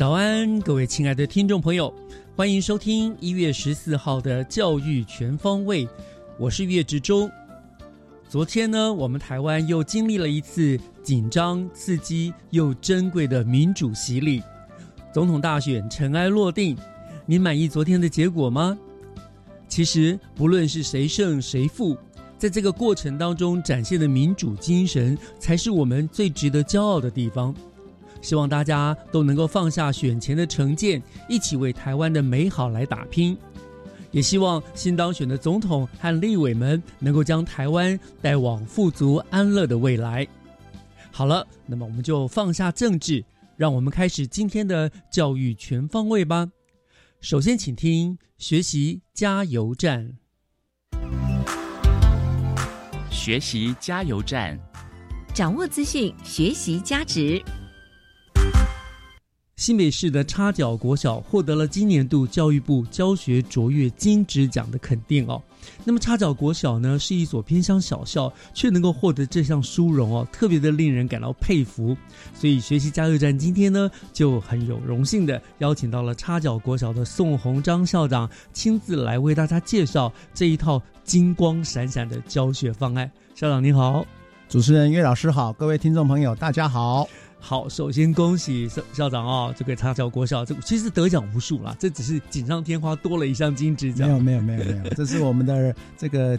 早安，各位亲爱的听众朋友，欢迎收听一月十四号的教育全方位，我是岳志忠。昨天呢，我们台湾又经历了一次紧张、刺激又珍贵的民主洗礼，总统大选尘埃落定。您满意昨天的结果吗？其实，不论是谁胜谁负，在这个过程当中展现的民主精神，才是我们最值得骄傲的地方。希望大家都能够放下选前的成见，一起为台湾的美好来打拼。也希望新当选的总统和立委们能够将台湾带往富足安乐的未来。好了，那么我们就放下政治，让我们开始今天的教育全方位吧。首先，请听学习加油站。学习加油站，掌握资讯，学习价值。新北市的插脚国小获得了今年度教育部教学卓越金质奖的肯定哦。那么插脚国小呢，是一所偏乡小校，却能够获得这项殊荣哦，特别的令人感到佩服。所以学习加油站今天呢，就很有荣幸的邀请到了插脚国小的宋鸿章校长，亲自来为大家介绍这一套金光闪闪的教学方案。校长你好，主持人岳老师好，各位听众朋友大家好。好，首先恭喜校校长哦，这个插脚国校，这其实得奖无数啦，这只是锦上添花，多了一项金质奖。没有没有没有没有，这是我们的这个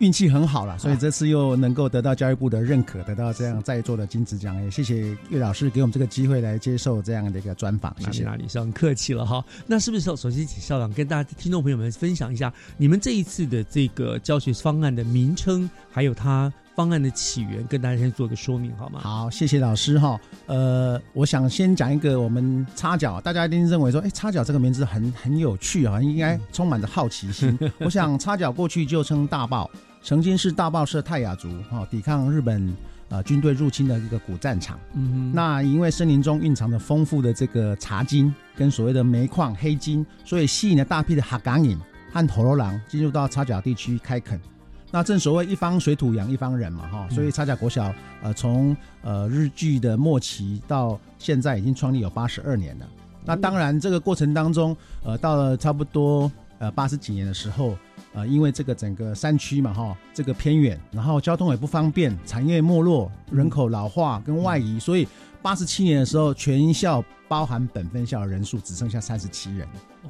运气很好了，所以这次又能够得到教育部的认可，得到这样在座的金质奖，也谢谢岳老师给我们这个机会来接受这样的一个专访，谢谢。哪里上客气了哈。那是不是首首先请校长跟大家听众朋友们分享一下，你们这一次的这个教学方案的名称，还有它。方案的起源，跟大家先做个说明好吗？好，谢谢老师哈。呃，我想先讲一个我们插脚，大家一定认为说，哎，插脚这个名字很很有趣啊，应该充满着好奇心。我想插脚过去就称大爆，曾经是大豹社泰雅族哈，抵抗日本呃军队入侵的一个古战场。嗯哼。那因为森林中蕴藏着丰富的这个茶金跟所谓的煤矿黑金，所以吸引了大批的哈港影和陀罗狼进入到插脚地区开垦。那正所谓一方水土养一方人嘛，哈，所以差甲国小，呃，从呃日据的末期到现在已经创立有八十二年了。那当然这个过程当中，呃，到了差不多呃八十几年的时候，呃，因为这个整个山区嘛，哈，这个偏远，然后交通也不方便，产业没落，人口老化跟外移，所以八十七年的时候，全校包含本分校的人数只剩下三十七人。哦。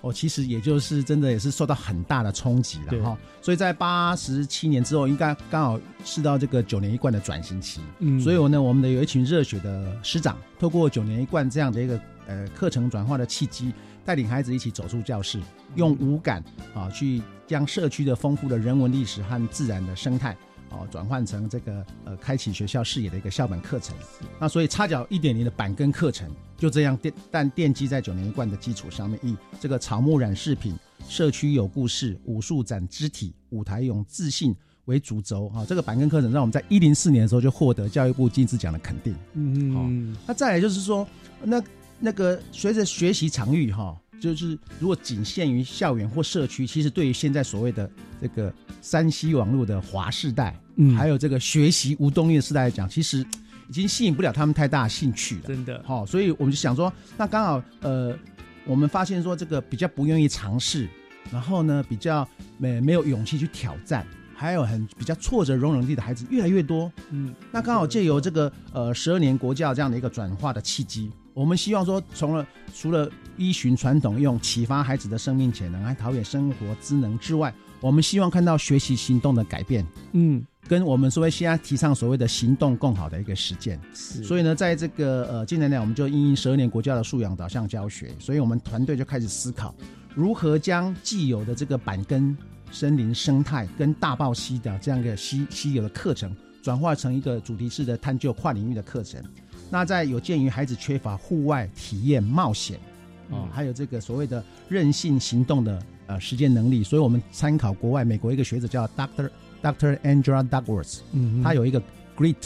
哦，其实也就是真的也是受到很大的冲击了哈，所以在八十七年之后，应该刚好是到这个九年一贯的转型期，嗯，所以呢，我们的有一群热血的师长，透过九年一贯这样的一个呃课程转化的契机，带领孩子一起走出教室，用五感啊去将社区的丰富的人文历史和自然的生态。哦，转换成这个呃，开启学校视野的一个校本课程。那所以插脚一点零的板根课程就这样奠，但奠基在九年一贯的基础上面，以这个草木染饰品、社区有故事、武术展肢体、舞台用自信为主轴。哈，这个板根课程让我们在一零四年的时候就获得教育部金质奖的肯定。嗯嗯。好，那再来就是说，那那个随着学习场域哈就是如果仅限于校园或社区，其实对于现在所谓的这个山西网络的华世代，嗯还有这个学习无动力的时代来讲，其实已经吸引不了他们太大兴趣了。真的，好、所以我们就想说，那刚好呃，我们发现说这个比较不愿意尝试，然后呢比较没没有勇气去挑战，还有很比较挫折容忍力的孩子越来越多。嗯，那刚好借由这个呃十二年国教这样的一个转化的契机，我们希望说，从了除了依循传统用启发孩子的生命潜能，还陶冶生活之能之外，我们希望看到学习行动的改变，嗯，跟我们所谓现在提倡所谓的行动共好的一个实践。是，所以呢，在这个呃近年来，我们就因应十二年国家的素养导向教学，所以我们团队就开始思考，如何将既有的这个板根森林生态跟大报溪的这样一个稀稀有的课程，转化成一个主题式的探究跨领域的课程。那在有鉴于孩子缺乏户外体验冒险啊、嗯还有这个所谓的韧性行动的呃实践能力，所以我们参考国外美国一个学者叫 Dr. Dr. Angela Duckworth，嗯，他有一个 Great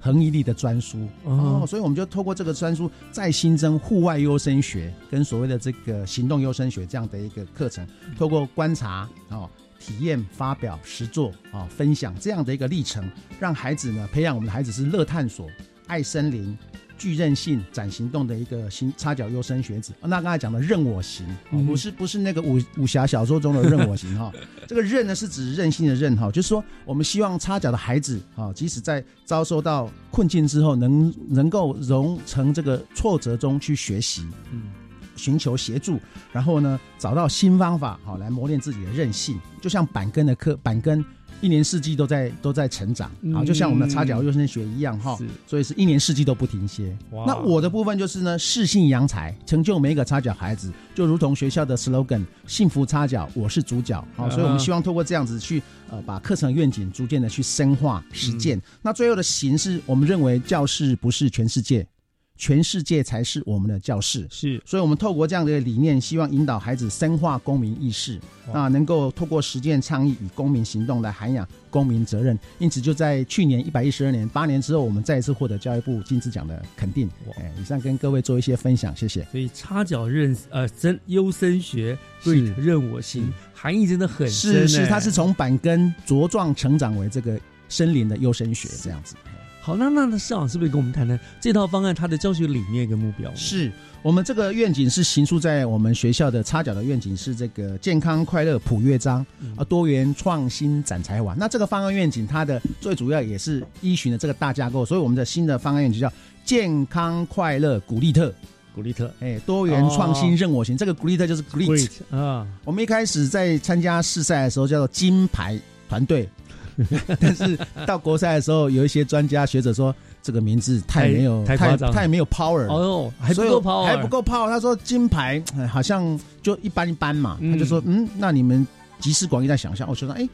恒毅力的专书哦哦，所以我们就透过这个专书再新增户外优生学跟所谓的这个行动优生学这样的一个课程，透过观察哦、体验、发表、实作啊、分享这样的一个历程，让孩子呢培养我们的孩子是乐探索、爱森林。具韧性、展行动的一个新插脚优生学子。那刚才讲的任我行，不是不是那个武武侠小说中的任我行 哈、这个任呢是指任性的任哈，就是说我们希望插脚的孩子啊，即使在遭受到困境之后，能能够融成这个挫折中去学习，嗯，寻求协助，然后呢找到新方法，好来磨练自己的韧性。就像板根的课，板根一年四季都在都在成长，啊，嗯就像我们的插脚优生学一样哈。是所以是一年四季都不停歇。那我的部分就是呢，适性扬才，成就每一个插脚孩子，就如同学校的 slogan“ 幸福插脚，我是主角”。好、啊所以我们希望透过这样子去呃，把课程愿景逐渐的去深化实践。那最后的形式，我们认为教室不是全世界，全世界才是我们的教室。是所以，我们透过这样的理念，希望引导孩子深化公民意识，哇那能够透过实践倡议与公民行动来涵养公民责任。因此，就在去年一百一十二年八年之后，我们再一次获得教育部金质奖的肯定哇。哎，以上跟各位做一些分享，谢谢。所以插脚认呃真优生学是 great 任我行，含义真的很深是是，欸它是从板根茁壮成长为这个森林的优生学这样子。好，那那那市长是不是跟我们谈谈这套方案它的教学理念跟目标？是我们这个愿景是行书在我们学校的插脚的愿景是这个健康快乐普乐章嗯啊，多元创新展才华。那这个方案愿景它的最主要也是依循的这个大架构，所以我们的新的方案愿景叫健康快乐古力特，古力特哎，多元创新任我行。这个古力特就是 Great。啊，我们一开始在参加试赛的时候叫做金牌团队，但是到国赛的时候，有一些专家学者说这个名字太没有太太太没有 power 了。哦哟，还不够 power，还不够 power。他说金牌哎好像就一般一般嘛，嗯他就说嗯，那你们集思广益在想象。我说哎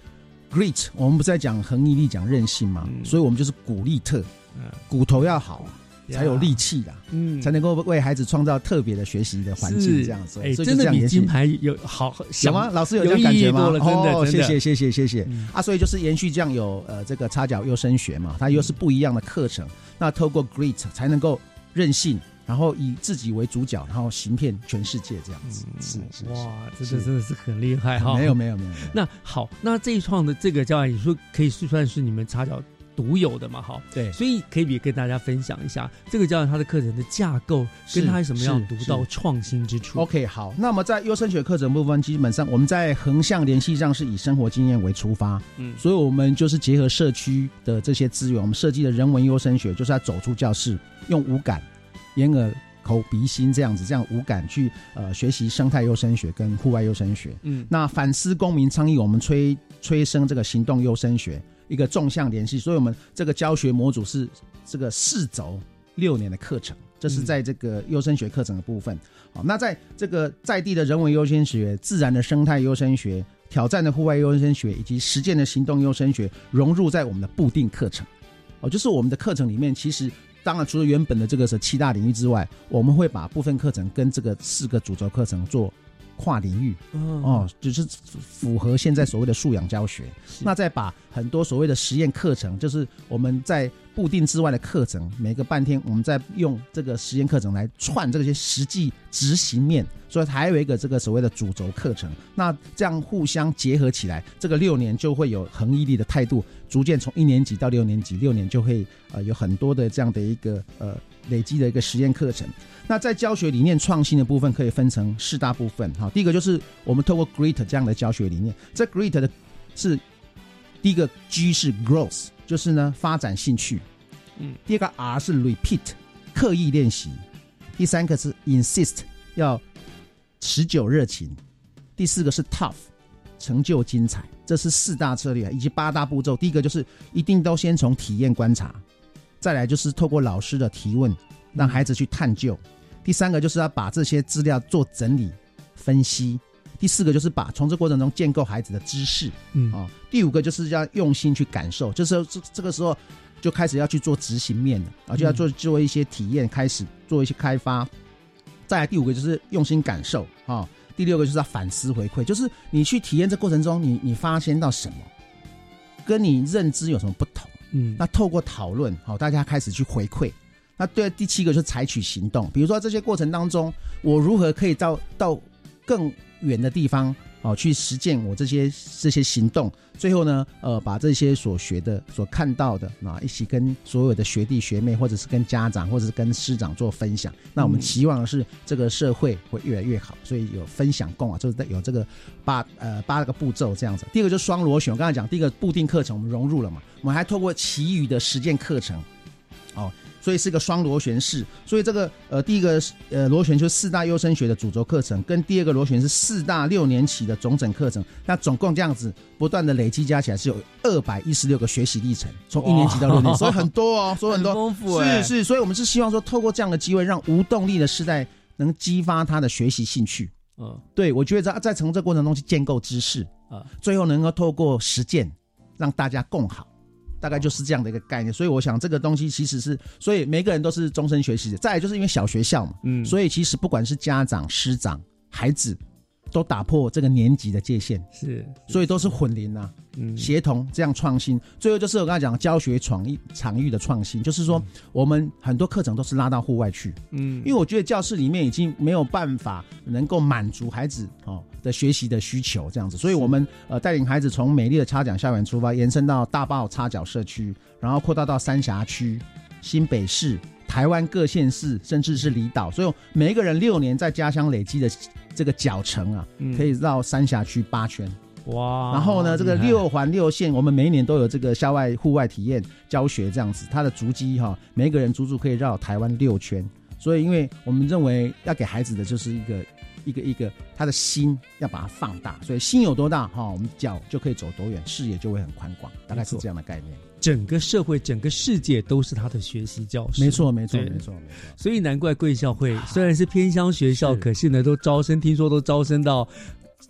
，great，我们不是在讲恒毅力、讲韧性嘛，嗯所以我们就是鼓励特，嗯骨头要好，才有力呀，气啦，嗯才能够为孩子创造特别的学习的环境，是这样子。哎，所以真的比金牌有好有吗？？老师有这样感觉吗？哦，谢谢谢谢谢谢。嗯啊，所以就是延续这样有呃这个插脚优升学嘛，它又是不一样的课程。那透过 Great 才能够任性，然后以自己为主角，然后行遍全世界这样子。是是是哇，这个真的是很厉害哈。没有没有没有，那好，那这一创的这个教案，你说可以算是你们插脚独有的嘛？哈，对所以可以也跟大家分享一下这个教案它的课程的架构，跟他有什么样独到创新之处。OK 好。那么在优生学课程部分，基本上我们在横向联系上是以生活经验为出发，嗯所以我们就是结合社区的这些资源，我们设计的人文优生学，就是要走出教室，用五感，眼耳口鼻心这样子，这样五感去呃学习生态优生学跟户外优生学。嗯，那反思公民倡议，我们催催生这个行动优生学，一个纵向联系，所以我们这个教学模组是这个四轴六年的课程，这是在这个优生学课程的部分。好，那在这个在地的人文优先学、自然的生态优生学、挑战的户外优生学以及实践的行动优生学融入在我们的固定课程。哦，就是我们的课程里面，其实当然除了原本的这个是七大领域之外，我们会把部分课程跟这个四个主轴课程做跨领域哦，哦，就是符合现在所谓的素养教学。那再把很多所谓的实验课程，就是我们在固定之外的课程，每个半天我们在用这个实验课程来串这些实际执行面，所以还有一个这个所谓的主轴课程。那这样互相结合起来，这个六年就会有恒毅力的态度，逐渐从一年级到六年级，六年就会呃有很多的这样的一个呃累积的一个实验课程。那在教学理念创新的部分，可以分成四大部分。哈，第一个就是我们透过 GREAT 这样的教学理念，这 GREAT 的是第一个 G 是 growth，就是呢发展兴趣。嗯，第二个 R 是 repeat，刻意练习。第三个是 insist，要持久热情。第四个是 tough，成就精彩。这是四大策略以及八大步骤。第一个就是一定都先从体验观察，再来就是透过老师的提问，让孩子去探究。第三个就是要把这些资料做整理、分析。第四个就是把从这过程中建构孩子的知识。嗯啊、第五个就是要用心去感受，就是这这个时候就开始要去做执行面了，啊，就要做做一些体验，开始做一些开发。再来第五个就是用心感受啊、第六个就是要反思回馈，就是你去体验这过程中，你你发现到什么，跟你认知有什么不同？嗯那透过讨论，好、大家开始去回馈。那对第七个就是采取行动，比如说这些过程当中，我如何可以到到更远的地方哦，去实践我这些这些行动。最后呢，呃，把这些所学的、所看到的啊，一起跟所有的学弟学妹，或者是跟家长，或者是跟师长做分享。那我们期望的是这个社会会越来越好，所以有分享共啊，就是有这个八呃八个步骤这样子。第二个就是双螺旋，我刚才讲第一个固定课程我们融入了嘛，我们还透过其余的实践课程，哦。所以是个双螺旋式，所以这个呃第一个呃螺旋就是四大优生学的主轴课程，跟第二个螺旋是四大六年起的总整课程，那总共这样子不断的累积加起来是有二百一十六个学习历程，从一年级到六年级，所以很多哦，所以很多。丰富哎是是，所以我们是希望说透过这样的机会，让无动力的世代能激发他的学习兴趣。嗯。对我觉得在在从这过程中去建构知识啊最后能够透过实践让大家共好。大概就是这样的一个概念，所以我想这个东西其实是，所以每个人都是终身学习的。再来就是因为小学校嘛，嗯，所以其实不管是家长、师长、孩子，都打破这个年级的界限，是所以都是混龄啊。嗯协同这样创新。最后就是我刚才讲教学场域场域的创新，就是说我们很多课程都是拉到户外去，嗯因为我觉得教室里面已经没有办法能够满足孩子哦的学习的需求这样子，所以我们呃带领孩子从美丽的插讲校园出发，延伸到大坝插脚社区，然后扩大到三峡区、新北市。台湾各县市，甚至是离岛，所以每一个人六年在家乡累积的这个脚程啊，嗯可以绕三峡区八圈。哇，然后呢，这个六环六线，我们每一年都有这个校外户外体验教学这样子，它的足迹哈，每一个人足足可以绕台湾六圈。所以，因为我们认为要给孩子的就是一个一个一个他的心要把它放大，所以心有多大哈，我们脚就可以走多远，视野就会很宽广，大概是这样的概念。整个社会、整个世界都是他的学习教室。没错，没错，没错，没错。所以难怪贵校会虽然是偏乡学校，可是呢，都招生，听说都招生到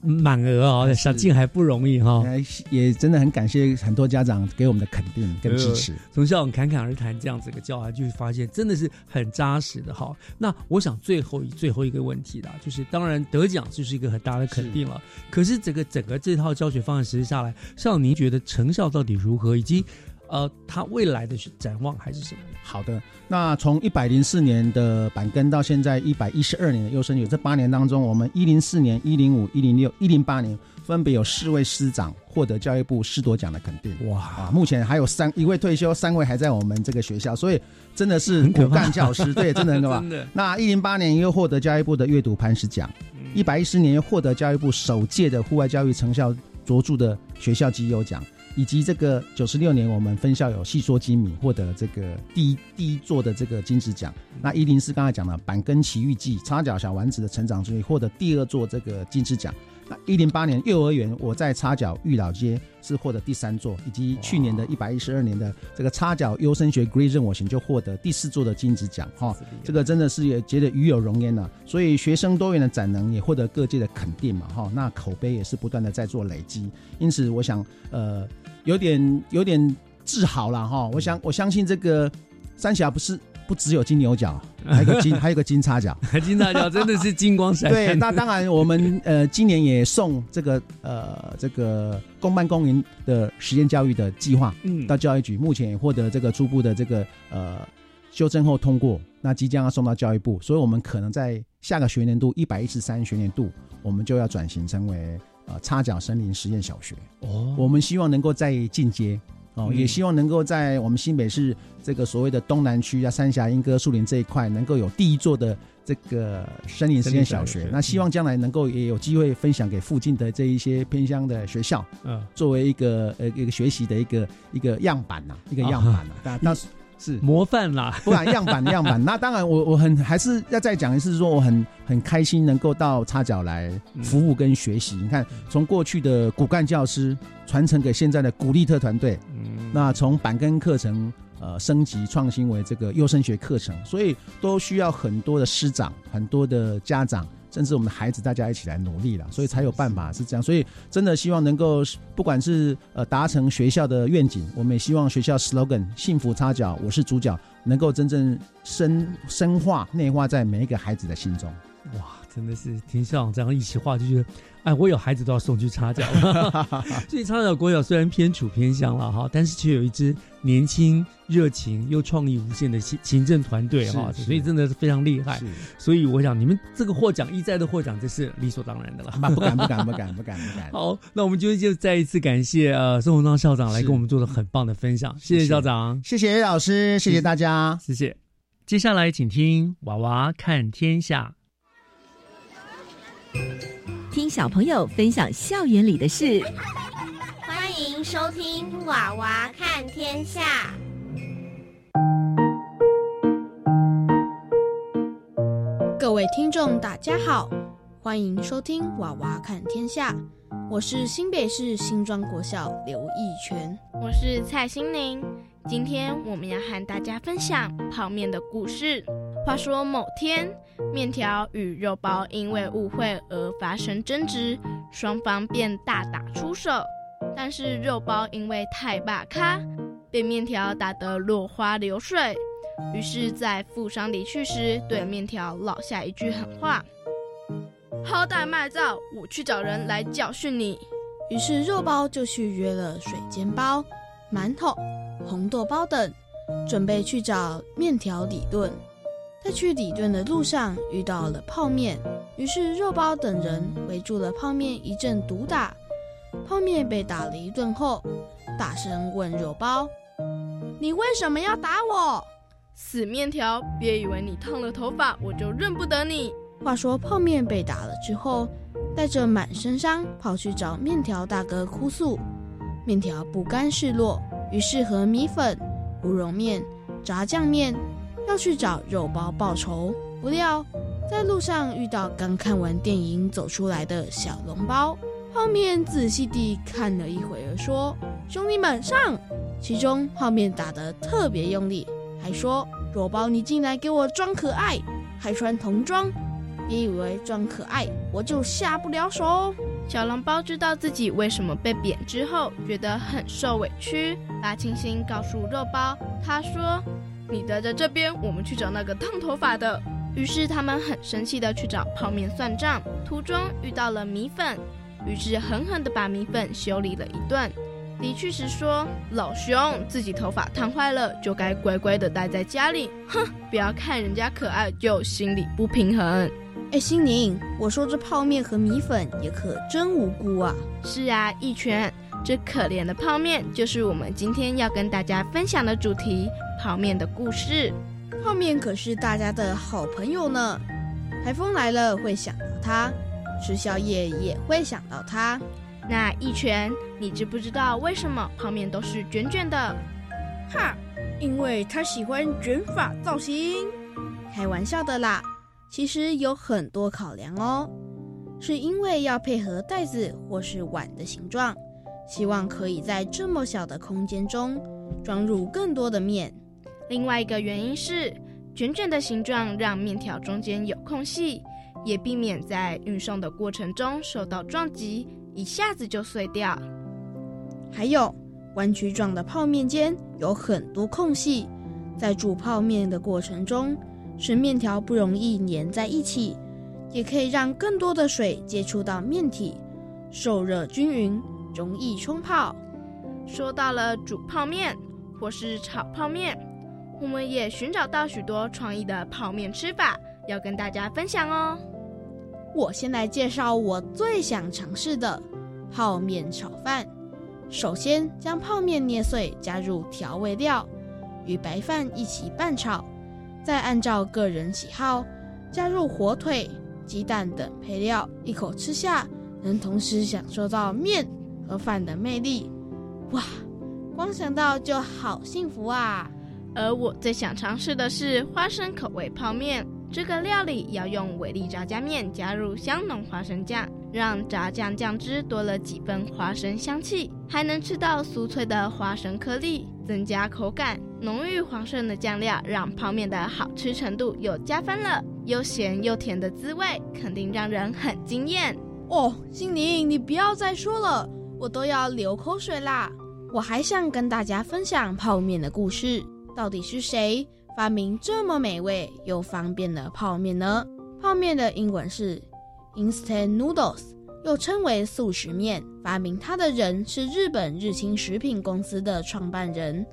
满额啊，想进还不容易哈。哎，也真的很感谢很多家长给我们的肯定跟支持。从校长侃侃而谈这样子一个教案，就会发现真的是很扎实的哈。那我想最后一最后一个问题啦，就是当然得奖就是一个很大的肯定了，可是整个整个这套教学方案实施下来，校长您觉得成效到底如何，以及呃他未来的展望还是什么？好的，那从一百零四年的板根到现在一百一十二年的优生学，这八年当中，我们一零四年、一零五、一零六、一零八年分别有四位师长获得教育部师铎奖的肯定。哇，啊，目前还有三一位退休，三位还在我们这个学校，所以真的是骨干教师，对，真的很可怕 真。的，那一零八年又获得教育部的阅读磐石奖，一百一十年又获得教育部首届的户外教育成效卓著的学校绩优奖，以及这个九十六年我们分校有细说精米获得这个第一第一座的这个金石奖。那一零四刚才讲了板根奇遇记插脚小丸子的成长之旅获得第二座这个金石奖。那一零八年幼儿园我在插脚育老街是获得第三座，以及去年的一百一十二年的这个插脚优生学 Green 任我行就获得第四座的金子奖哈。这个真的是也觉得与有荣焉了、所以学生多元的展能也获得各界的肯定嘛哈。那口碑也是不断的在做累积，因此我想呃有点有点自豪了哈。我想我相信这个三峡不是不只有金牛角，还有个金，还有个金叉角。金叉角真的是金光闪对，闪。那当然，我们 呃今年也送这个呃这个公办公营的实验教育的计划嗯到教育局，目前也获得这个初步的这个呃修正后通过，那即将要送到教育部，所以我们可能在下个学年度一百一十三学年度，我们就要转型成为呃插脚森林实验小学。哦，我们希望能够再进阶哦，嗯也希望能够在我们新北市这个所谓的东南区啊、三峡、莺歌、树林这一块，能够有第一座的这个森林实验小学。那希望将来能够也有机会分享给附近的这一些偏乡的学校，嗯，作为一个呃一个学习的一个一个样板呐、一个样板呐、那那是模范啦。不然样板样板。那当然我，我很还是要再讲一次，说我很很开心能够到插脚来服务跟学习。你看，从过去的骨干教师传承给现在的古力特团队，嗯，那从板根课程呃升级创新为这个优生学课程，所以都需要很多的师长、很多的家长，甚至我们的孩子大家一起来努力了，所以才有办法是这样。所以真的希望能够不管是呃达成学校的愿景，我们也希望学校 slogan“ 幸福插脚，我是主角”能够真正深深化内化在每一个孩子的心中。哇，真的是听校长这样一席话，就觉得，哎，我有孩子都要送去插脚。所以插脚国小虽然偏处偏乡了哈，但是却有一支年轻、热情又创意无限的行行政团队哈，所以真的是非常厉害。是所以我想，你们这个获奖一再的获奖，这是理所当然的了。啊，不敢不敢不敢不敢不敢。好，那我们就就再一次感谢呃宋鸿章校长来跟我们做了很棒的分享，谢谢校长，谢谢老师，谢谢大家。谢谢。接下来请听《娃娃看天下》。听小朋友分享校园里的事。欢迎收听《娃娃看天下》。各位听众，大家好，欢迎收听《娃娃看天下》，我是新北市新庄国小刘义全。我是蔡心宁，今天我们要和大家分享泡面的故事。话说某天，面条与肉包因为误会而发生争执，双方便大打出手。但是肉包因为太霸咖，被面条打得落花流水。于是，在富商离去时，对面条落下一句狠话：“好歹卖造，我去找人来教训你。”于是肉包就去约了水煎包、馒头、红豆包等，准备去找面条理论。在去里顿的路上遇到了泡面，于是肉包等人围住了泡面一阵毒打。泡面被打了一顿后，大声问肉包：“你为什么要打我？”死面条，别以为你烫了头发，我就认不得你。话说泡面被打了之后，带着满身伤跑去找面条大哥哭诉。面条不甘示弱，于是和米粉、乌龙面、炸酱面要去找肉包报仇。不料在路上遇到刚看完电影走出来的小笼包，泡面仔细地看了一会儿，说：“兄弟们上！”其中泡面打得特别用力。还说肉包，你进来给我装可爱，还穿童装，别以为装可爱我就下不了手。小笼包知道自己为什么被贬之后，觉得很受委屈，把情形告诉肉包。他说：“你待在这边，我们去找那个烫头发的。”于是他们很生气的去找泡面算账，途中遇到了米粉，于是狠狠的把米粉修理了一顿。离去时说：“老兄，自己头发烫坏了，就该乖乖的待在家里。哼，不要看人家可爱就心里不平衡。”哎，心宁，我说这泡面和米粉也可真无辜啊！是啊，一拳，这可怜的泡面就是我们今天要跟大家分享的主题——泡面的故事。泡面可是大家的好朋友呢，台风来了会想到它，吃宵夜也会想到它。那一拳，你知不知道为什么泡面都是卷卷的？哈，因为他喜欢卷发造型。开玩笑的啦，其实有很多考量哦，是因为要配合袋子或是碗的形状，希望可以在这么小的空间中装入更多的面。另外一个原因是，卷卷的形状让面条中间有空隙，也避免在运送的过程中受到撞击，一下子就碎掉。还有弯曲状的泡面间有很多空隙，在煮泡面的过程中，使面条不容易粘在一起，也可以让更多的水接触到面体，受热均匀，容易冲泡。说到了煮泡面或是炒泡面，我们也寻找到许多创意的泡面吃法，要跟大家分享哦。我先来介绍我最想尝试的泡面炒饭。首先将泡面捏碎，加入调味料，与白饭一起拌炒，再按照个人喜好加入火腿、鸡蛋等配料，一口吃下，能同时享受到面和饭的魅力。哇，光想到就好幸福啊！而我最想尝试的是花生口味泡面。这个料理要用伟力炸酱面加入香浓花生酱，让炸酱酱汁多了几分花生香气，还能吃到酥脆的花生颗粒，增加口感。浓郁黄色的酱料让泡面的好吃程度又加分了，又咸又甜的滋味肯定让人很惊艳哦。心灵，你不要再说了，我都要流口水啦！我还想跟大家分享泡面的故事，到底是谁？发明这么美味又方便的泡面呢？泡面的英文是 instant noodles，又称为速食面。发明它的人是日本日清食品公司的创办人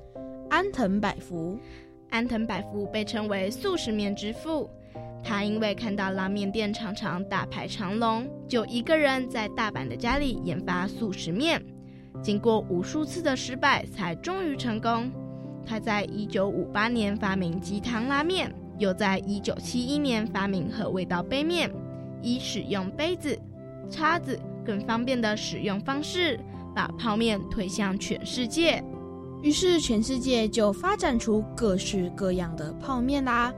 安藤百福。安藤百福被称为速食面之父。他因为看到拉面店常常大排长龙，就一个人在大阪的家里研发素食面。经过无数次的失败，才终于成功。他在一九五八年发明鸡汤拉面，又在一九七一年发明和味道杯面，以使用杯子、叉子更方便的使用方式，把泡面推向全世界。于是全世界就发展出各式各样的泡面啦。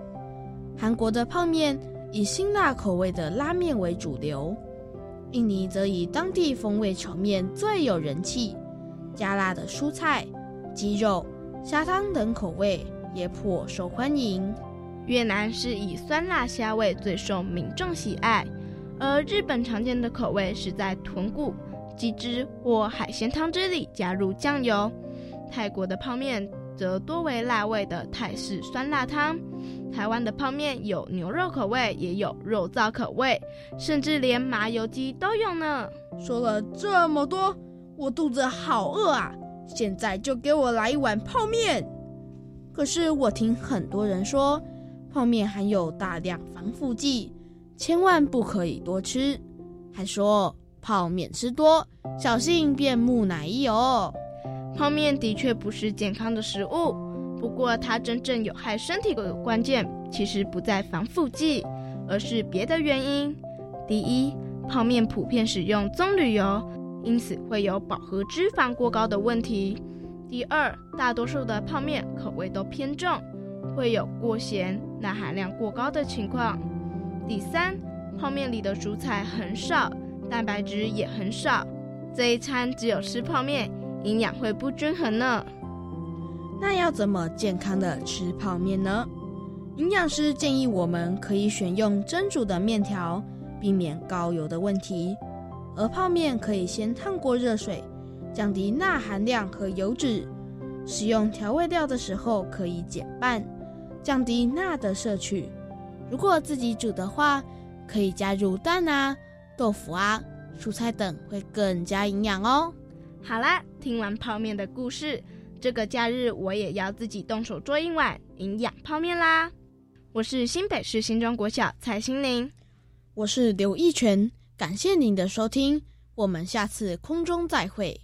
韩国的泡面以辛辣口味的拉面为主流，印尼则以当地风味炒面最有人气，加辣的蔬菜、鸡肉。虾汤等口味也颇受欢迎。越南是以酸辣虾味最受民众喜爱，而日本常见的口味是在豚骨、鸡汁或海鲜汤汁里加入酱油。泰国的泡面则多为辣味的泰式酸辣汤。台湾的泡面有牛肉口味，也有肉燥口味，甚至连麻油鸡都有呢。说了这么多，我肚子好饿啊！现在就给我来一碗泡面。可是我听很多人说，泡面含有大量防腐剂，千万不可以多吃。还说泡面吃多，小心变木乃伊哦。泡面的确不是健康的食物，不过它真正有害身体的关键，其实不在防腐剂，而是别的原因。第一，泡面普遍使用棕榈油。因此会有饱和脂肪过高的问题。第二，大多数的泡面口味都偏重，会有过咸、钠含量过高的情况。第三，泡面里的蔬菜很少，蛋白质也很少，这一餐只有吃泡面，营养会不均衡呢。那要怎么健康的吃泡面呢？营养师建议我们可以选用蒸煮的面条，避免高油的问题。而泡面可以先烫过热水，降低钠含量和油脂。使用调味料的时候可以减半，降低钠的摄取。如果自己煮的话，可以加入蛋啊、豆腐啊、蔬菜等，会更加营养哦。好啦，听完泡面的故事，这个假日我也要自己动手做一碗营养泡面啦。我是新北市新庄国小蔡心玲，我是刘一全。感谢您的收听，我们下次空中再会。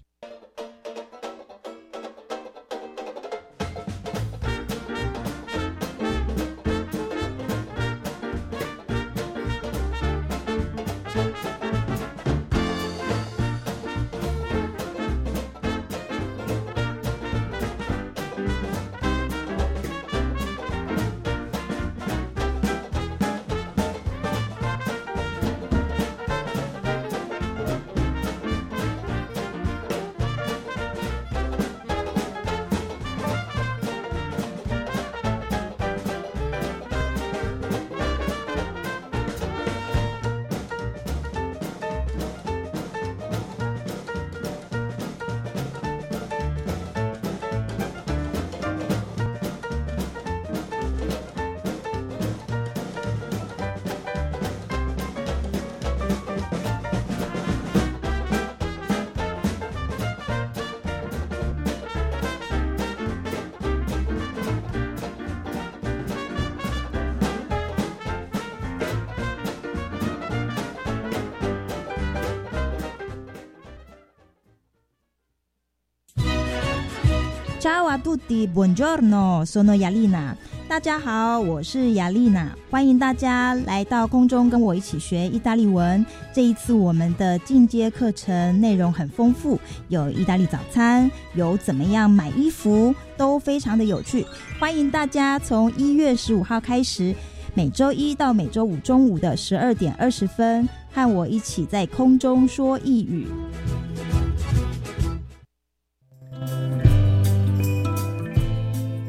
Ciao a tutti, buongiorno, sono Yalina。大家好，我是雅丽娜，欢迎大家来到空中跟我一起学意大利文。这一次我们的进阶课程内容很丰富，有意大利早餐，有怎么样买衣服，都非常的有趣。欢迎大家从一月十五号开始，每周一到每周五中午的十二点二十分，和我一起在空中说一语。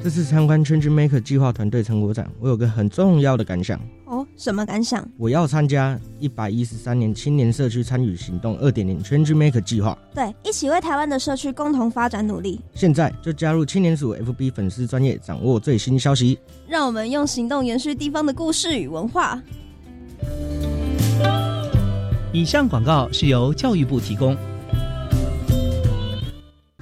这次参观 Change Maker 计划团队成果展，我有个很重要的感想。哦，什么感想？我要参加一百一十三年青年社区参与行动二点零 Change Maker 计划。对，一起为台湾的社区共同发展努力。现在就加入青年组 FB 粉丝专业，掌握最新消息。让我们用行动延续地方的故事与文化。以上广告是由教育部提供。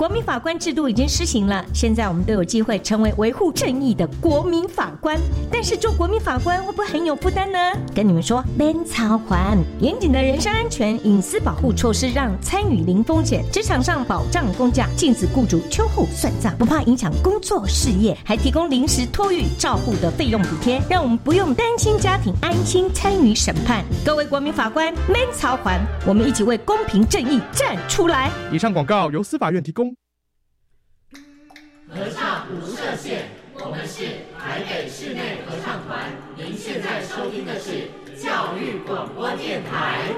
国民法官制度已经施行了，现在我们都有机会成为维护正义的国民法官。但是做国民法官会不会很有负担呢？跟你们说，免操环严谨的人身安全隐私保护措施，让参与零风险，职场上保障工价，禁止雇主秋后算账，不怕影响工作事业，还提供临时托育照护的费用补贴，让我们不用担心家庭，安心参与审判。各位国民法官，免操环，我们一起为公平正义站出来。以上广告由司法院提供。合唱无设限，我们是台北室内合唱团。您现在收听的是教育广播电台。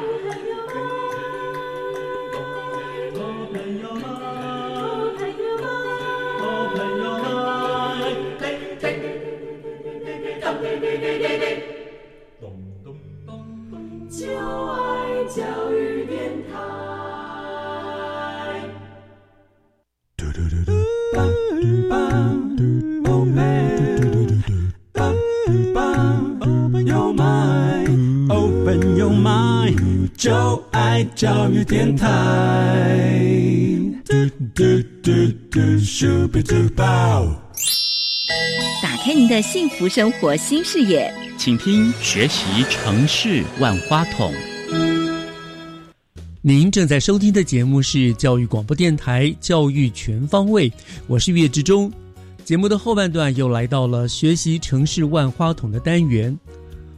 就爱教育 mind，就爱教育电台嘟嘟嘟嘟嘟嘟。打开您的幸福生活新视野，请听学习城市万花筒。您正在收听的节目是教育广播电台《教育全方位》，我是岳志忠。节目的后半段又来到了学习城市万花筒的单元。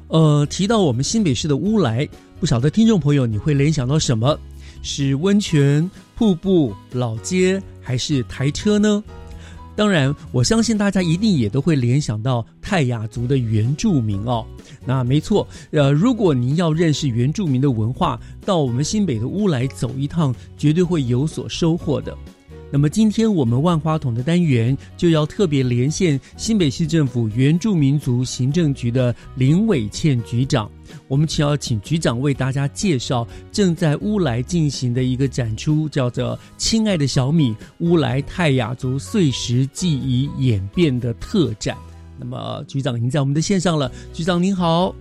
呃，提到我们新北市的乌来，不晓得听众朋友你会联想到什么？是温泉、瀑布、老街，还是台车呢？当然，我相信大家一定也都会联想到泰雅族的原住民哦。那没错，呃，如果您要认识原住民的文化，到我们新北的乌来走一趟，绝对会有所收获的。那么今天我们万花筒的单元就要特别连线新北市政府原住民族行政局的林伟倩局长，我们请要请局长为大家介绍正在乌来进行的一个展出，叫做《亲爱的小米：乌来泰雅族碎石记忆演变》的特展。那么局长已经在我们的线上了，局长您好。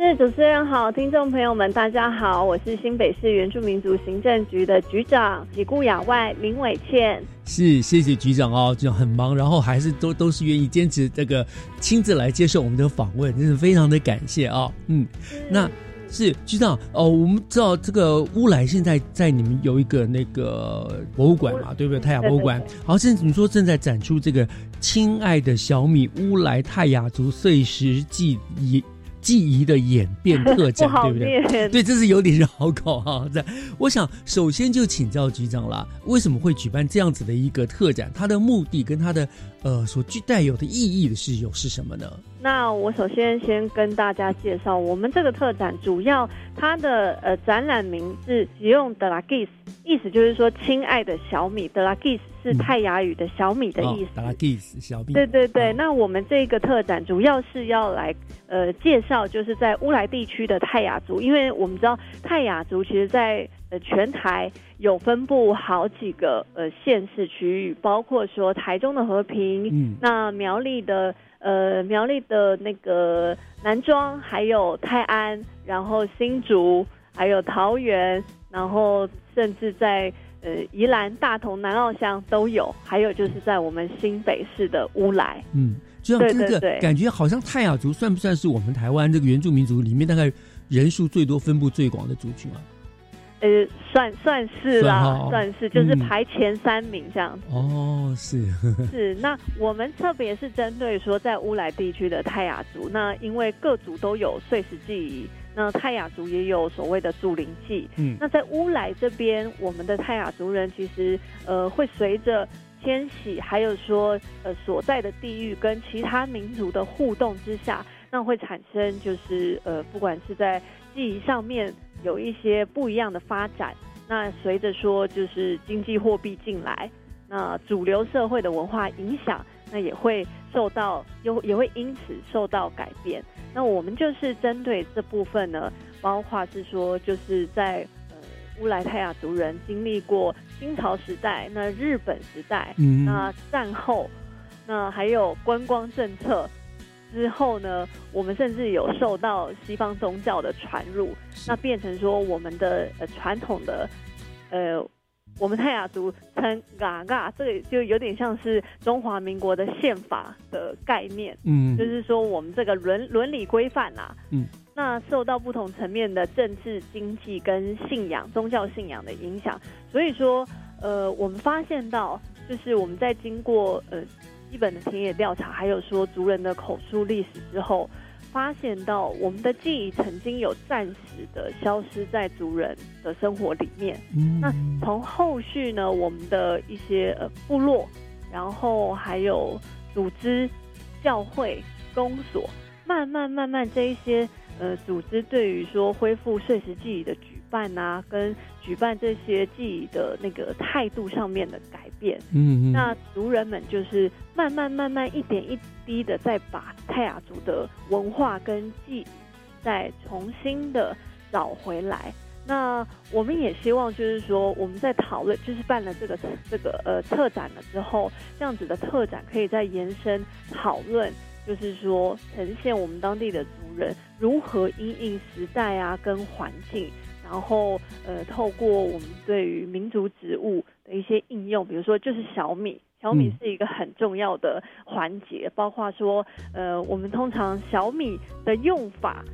是主持人好，听众朋友们大家好，我是新北市原住民族行政局的局长吉固雅外林伟倩。是，谢谢局长哦，就很忙，然后还是都都是愿意坚持这个亲自来接受我们的访问，真是非常的感谢啊。嗯，那是局长哦，我们知道这个乌来现在在你们有一个那个博物馆嘛，对不对？泰雅博物馆，好，现在你说正在展出这个亲爱的小米乌来泰雅族碎石记忆。记忆的演变特 展，对不对？对，这是有点绕口哈。这，我想首先就请教局长了，为什么会举办这样子的一个特展？它的目的跟它的呃所具带有的意义的是有是什么呢？那我首先先跟大家介绍，我们这个特展主要它的呃展览名字用德拉 gis，意思就是说亲爱的小米，德拉 gis 是泰雅语的小米的意思。德拉 gis 小米。对对对，那我们这个特展主要是要来呃介绍，就是在乌来地区的泰雅族，因为我们知道泰雅族其实在呃全台有分布好几个呃县市区域，包括说台中的和平，嗯，那苗栗的。呃，苗栗的那个南庄，还有泰安，然后新竹，还有桃园，然后甚至在呃宜兰大同南澳乡都有，还有就是在我们新北市的乌来。嗯，就像这个感觉，好像泰雅族算不算是我们台湾这个原住民族里面大概人数最多、分布最广的族群啊？呃，算算是啦，算算是就是嗯排前三名这样子。哦，是是，那我们特别是针对说在乌来地区的泰雅族，那因为各族都有碎石记忆，那泰雅族也有所谓的祖灵祭。嗯那在乌来这边，我们的泰雅族人其实呃会随着迁徙，还有说呃所在的地域跟其他民族的互动之下，那会产生就是呃不管是在记忆上面有一些不一样的发展。那随着说就是经济货币进来，那主流社会的文化影响，那也会受到，又也会因此受到改变。那我们就是针对这部分呢，包括是说，就是在呃乌来泰雅族人经历过清朝时代、那日本时代、嗯那战后，那还有观光政策。之后呢，我们甚至有受到西方宗教的传入，那变成说我们的呃传统的呃，我们泰雅族称嘎嘎，这个就有点像是中华民国的宪法的概念，嗯。就是说我们这个伦伦理规范啊，嗯，那受到不同层面的政治、经济跟信仰、宗教信仰的影响，所以说，呃，我们发现到，就是我们在经过呃基本的田野调查，还有说族人的口述历史之后，发现到我们的记忆曾经有暂时的消失在族人的生活里面。嗯那从后续呢，我们的一些呃部落，然后还有组织、教会、公所，慢慢慢慢这一些呃组织对于说恢复碎石记忆的举办啊，跟举办这些记忆的那个态度上面的改变，嗯嗯那族人们就是慢慢慢慢一点一滴的在把泰雅族的文化跟记忆再重新的找回来。那我们也希望，就是说我们在讨论，就是办了这个这个呃特展了之后，这样子的特展可以再延伸讨论，就是说呈现我们当地的族人如何因应时代啊跟环境，然后呃透过我们对于民族植物的一些应用，比如说就是小米。小米嗯是一个很重要的环节，包括说，呃，我们通常小米的用法，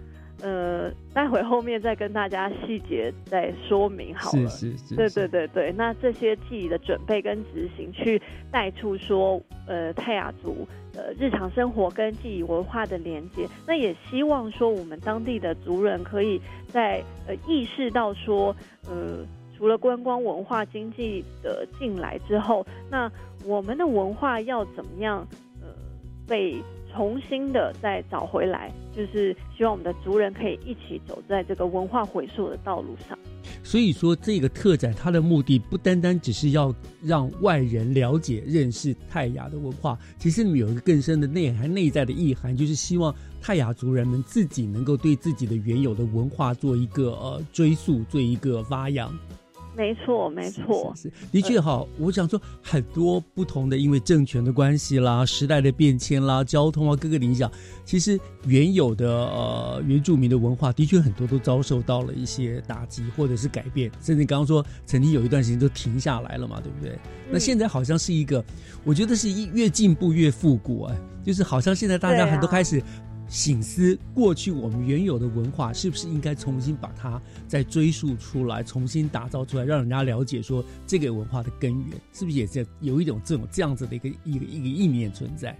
呃，待会后面再跟大家细节再说明好了。是是是，对是对对对，那这些记忆的准备跟执行，去带出说，呃，泰雅族呃日常生活跟记忆文化的连接。那也希望说，我们当地的族人可以在呃意识到说，呃，除了观光文化经济的进来之后，那我们的文化要怎么样，呃，被重新的再找回来，就是希望我们的族人可以一起走在这个文化回溯的道路上。所以说，这个特展它的目的不单单只是要让外人了解、认识泰雅的文化，其实你们有一个更深的内涵、内在的意涵，就是希望泰雅族人们自己能够对自己的原有的文化做一个呃追溯、做一个发扬。没错，没错，是的确哈，我想说很多不同的，因为政权的关系啦、时代的变迁啦、交通啊各个影响，其实原有的呃原住民的文化的确很多都遭受到了一些打击或者是改变，甚至刚刚说曾经有一段时间都停下来了嘛，对不对？那现在好像是一个，我觉得是一越进步越复古哎，就是好像现在大家很多开始。醒思过去我们原有的文化，是不是应该重新把它再追溯出来，重新打造出来，让人家了解说这个文化的根源，是不是也是有一种这种这样子的一个一个一个意念存在？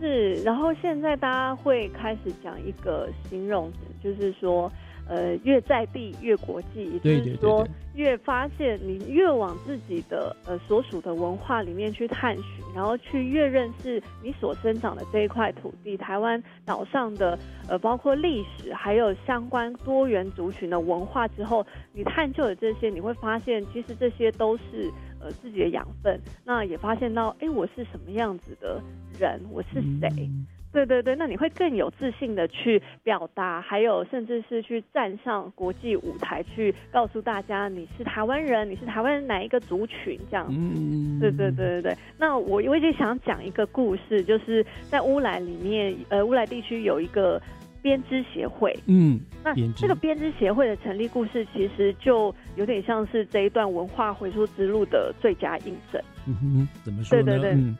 是，然后现在大家会开始讲一个形容词，就是说，呃，越在地越国际，对对对就是说越发现你越往自己的呃所属的文化里面去探寻，然后去越认识你所生长的这一块土地，台湾岛上的呃包括历史还有相关多元族群的文化之后，你探究的这些，你会发现其实这些都是呃自己的养分。那也发现到，哎，我是什么样子的人，我是谁？嗯对对对，那你会更有自信的去表达，还有甚至是去站上国际舞台，去告诉大家你是台湾人，你是台湾哪一个族群这样子。嗯，对对对对对。那我我一直想讲一个故事，就是在乌来里面，呃，乌来地区有一个编织协会。嗯，那这个编织协会的成立故事，其实就有点像是这一段文化回溯之路的最佳印证。嗯哼，怎么说呢？对对对嗯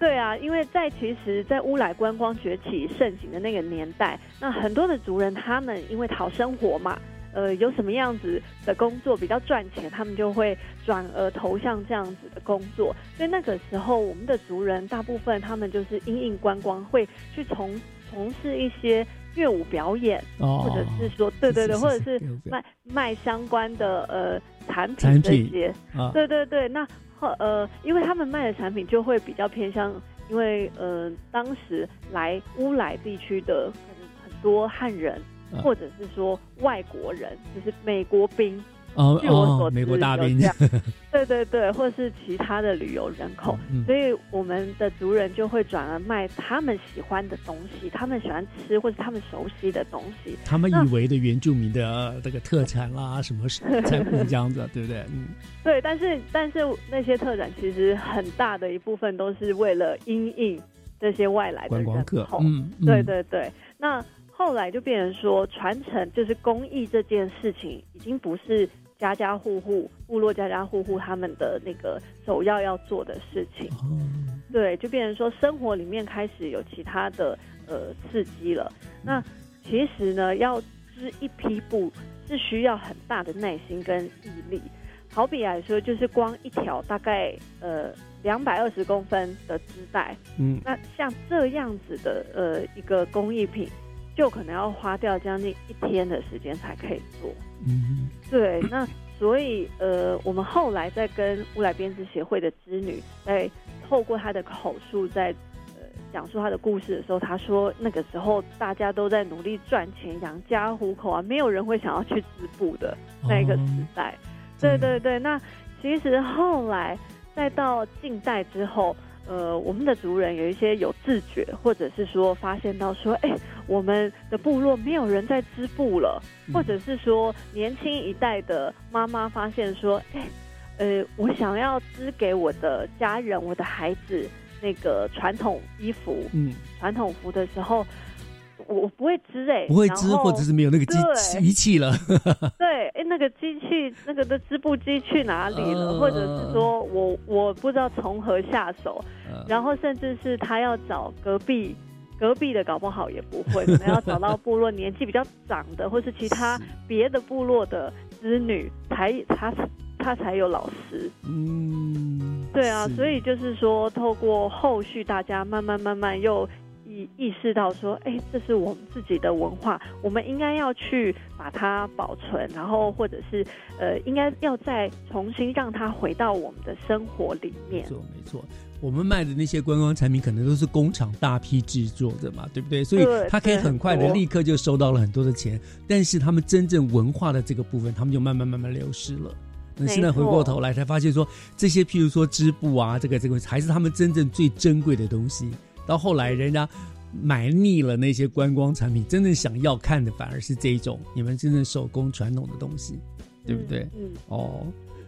对啊，因为在其实，在乌来观光崛起盛行的那个年代，那很多的族人他们因为讨生活嘛，呃有什么样子的工作比较赚钱，他们就会转而投向这样子的工作。所以那个时候，我们的族人大部分他们就是因应观光，会去从从事一些乐舞表演，哦或者是说，对对对，是是或者是是卖卖相关的呃产产品这些。啊对对对，那后呃，因为他们卖的产品就会比较偏向，因为呃，当时来乌来地区的很多汉人，啊或者是说外国人，就是美国兵。哦据我所知哦美国大兵 对对对，或是其他的旅游人口，嗯所以我们的族人就会转而卖他们喜欢的东西，他们喜欢吃或者他们熟悉的东西。他们以为的原住民的呃这个特产啦，什么产物这样子，对不对？嗯，对，但是但是那些特产其实很大的一部分都是为了因应这些外来的光客口。嗯嗯对对对。那后来就变成说，传承就是公益这件事情，已经不是家家户户、部落家家户户他们的那个首要要做的事情。对，就变成说生活里面开始有其他的呃刺激了。那其实呢，要织一批布是需要很大的耐心跟毅力。好比来说，就是光一条大概呃两百二十公分的织带，嗯那像这样子的呃一个工艺品，就可能要花掉将近一天的时间才可以做。嗯对，那所以呃，我们后来在跟乌来编织协会的织女，在透过她的口述，在呃讲述她的故事的时候，她说那个时候大家都在努力赚钱养家糊口啊，没有人会想要去织布的那个时代。对对对，那其实后来再到近代之后。呃，我们的族人有一些有自觉，或者是说发现到说，哎，我们的部落没有人在织布了，或者是说年轻一代的妈妈发现说，哎，呃，我想要织给我的家人、我的孩子那个传统衣服、嗯，传统服的时候，我我不会织哎、不会织，或者是没有那个机对仪器了。对，哎，那个机器，那个的织布机去哪里了？呃或者是说我我不知道从何下手，呃然后甚至是他要找隔壁隔壁的，搞不好也不会，可能要找到部落年纪比较长的，或是其他 别的部落的织女，才他他才有老师。嗯，对啊，所以就是说，透过后续大家慢慢慢慢又意意识到说，哎，这是我们自己的文化，我们应该要去把它保存，然后或者是呃，应该要再重新让它回到我们的生活里面没。错没错，我们卖的那些观光产品可能都是工厂大批制作的嘛，对不对？所以对他可以很快的立刻就收到了很多的钱，但是他们真正文化的这个部分，他们就慢慢慢慢流失了。那现在回过头来才发现说，这些譬如说织布啊，这个这个才是他们真正最珍贵的东西。到后来人家买腻了那些观光产品，真正想要看的反而是这一种你们真正手工传统的东西，对不对？嗯，哦，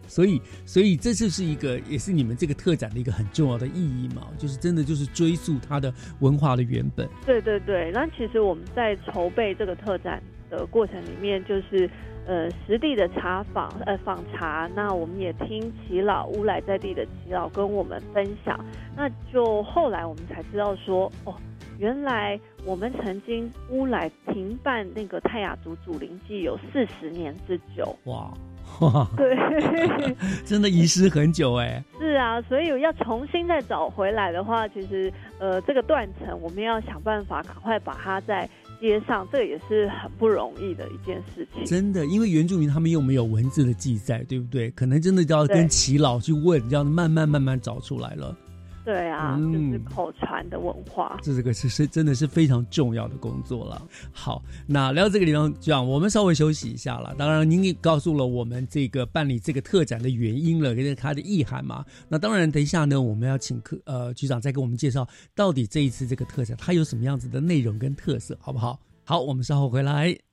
所以所以这就是一个，也是你们这个特展的一个很重要的意义嘛，就是真的就是追溯它的文化的原本。对对对，那其实我们在筹备这个特展的过程里面，就是呃实地的查访呃访查，那我们也听耆老乌来在地的耆老跟我们分享，那就后来我们才知道说哦。原来我们曾经乌来停办那个泰雅族祖灵祭有四十年之久，哇哇，对，真的遗失很久哎。是啊，所以要重新再找回来的话，其实呃这个断层我们要想办法赶快把它再接上，这也是很不容易的一件事情。真的，因为原住民他们又没有文字的记载，对不对？可能真的就要跟对耆老去问，这样慢慢慢慢找出来了。对啊，嗯就是口传的文化。这这个是是真的是非常重要的工作了。好，那聊到这个地方，这样我们稍微休息一下了。当然，您也告诉了我们这个办理这个特展的原因了，跟它的意涵嘛。那当然，等一下呢，我们要请客呃局长再给我们介绍到底这一次这个特展它有什么样子的内容跟特色，好不好？好，我们稍后回来。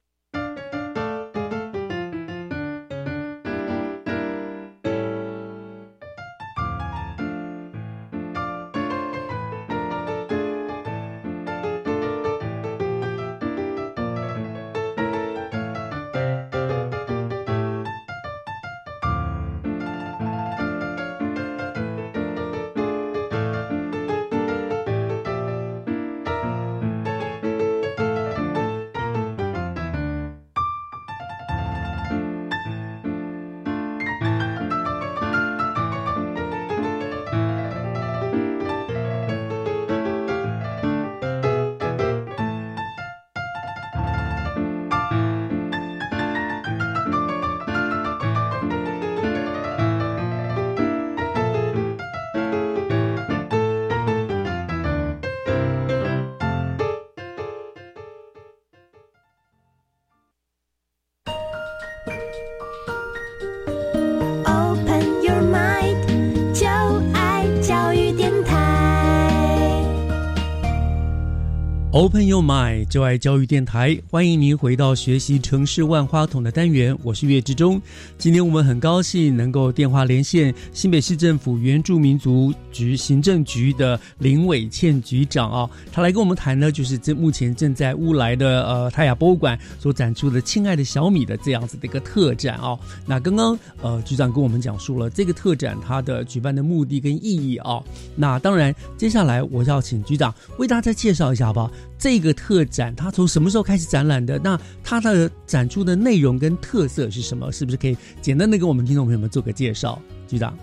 Open Your Mind，就爱教育电台，欢迎您回到学习城市万花筒的单元，我是岳志忠。今天我们很高兴能够电话连线新北市政府原住民族局行政局的林伟倩局长啊，他来跟我们谈呢，就是这目前正在乌来的呃泰雅博物馆所展出的“亲爱的小米”的这样子的一个特展啊。那刚刚呃局长跟我们讲述了这个特展它的举办的目的跟意义啊。那当然，接下来我要请局长为大家介绍一下吧。这个特展它从什么时候开始展览的？那它的展出的内容跟特色是什么？是不是可以简单的跟我们听众朋友们做个介绍？局长，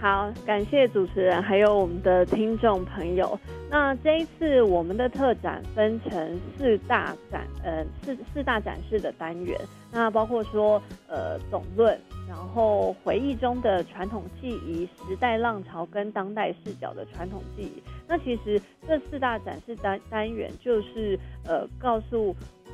好，感谢主持人，还有我们的听众朋友。那这一次我们的特展分成四大展，呃，四四大展示的单元。那包括说，呃，总论，然后回忆中的传统记忆、时代浪潮跟当代视角的传统记忆。那其实这四大展示单单元就是呃告诉嗯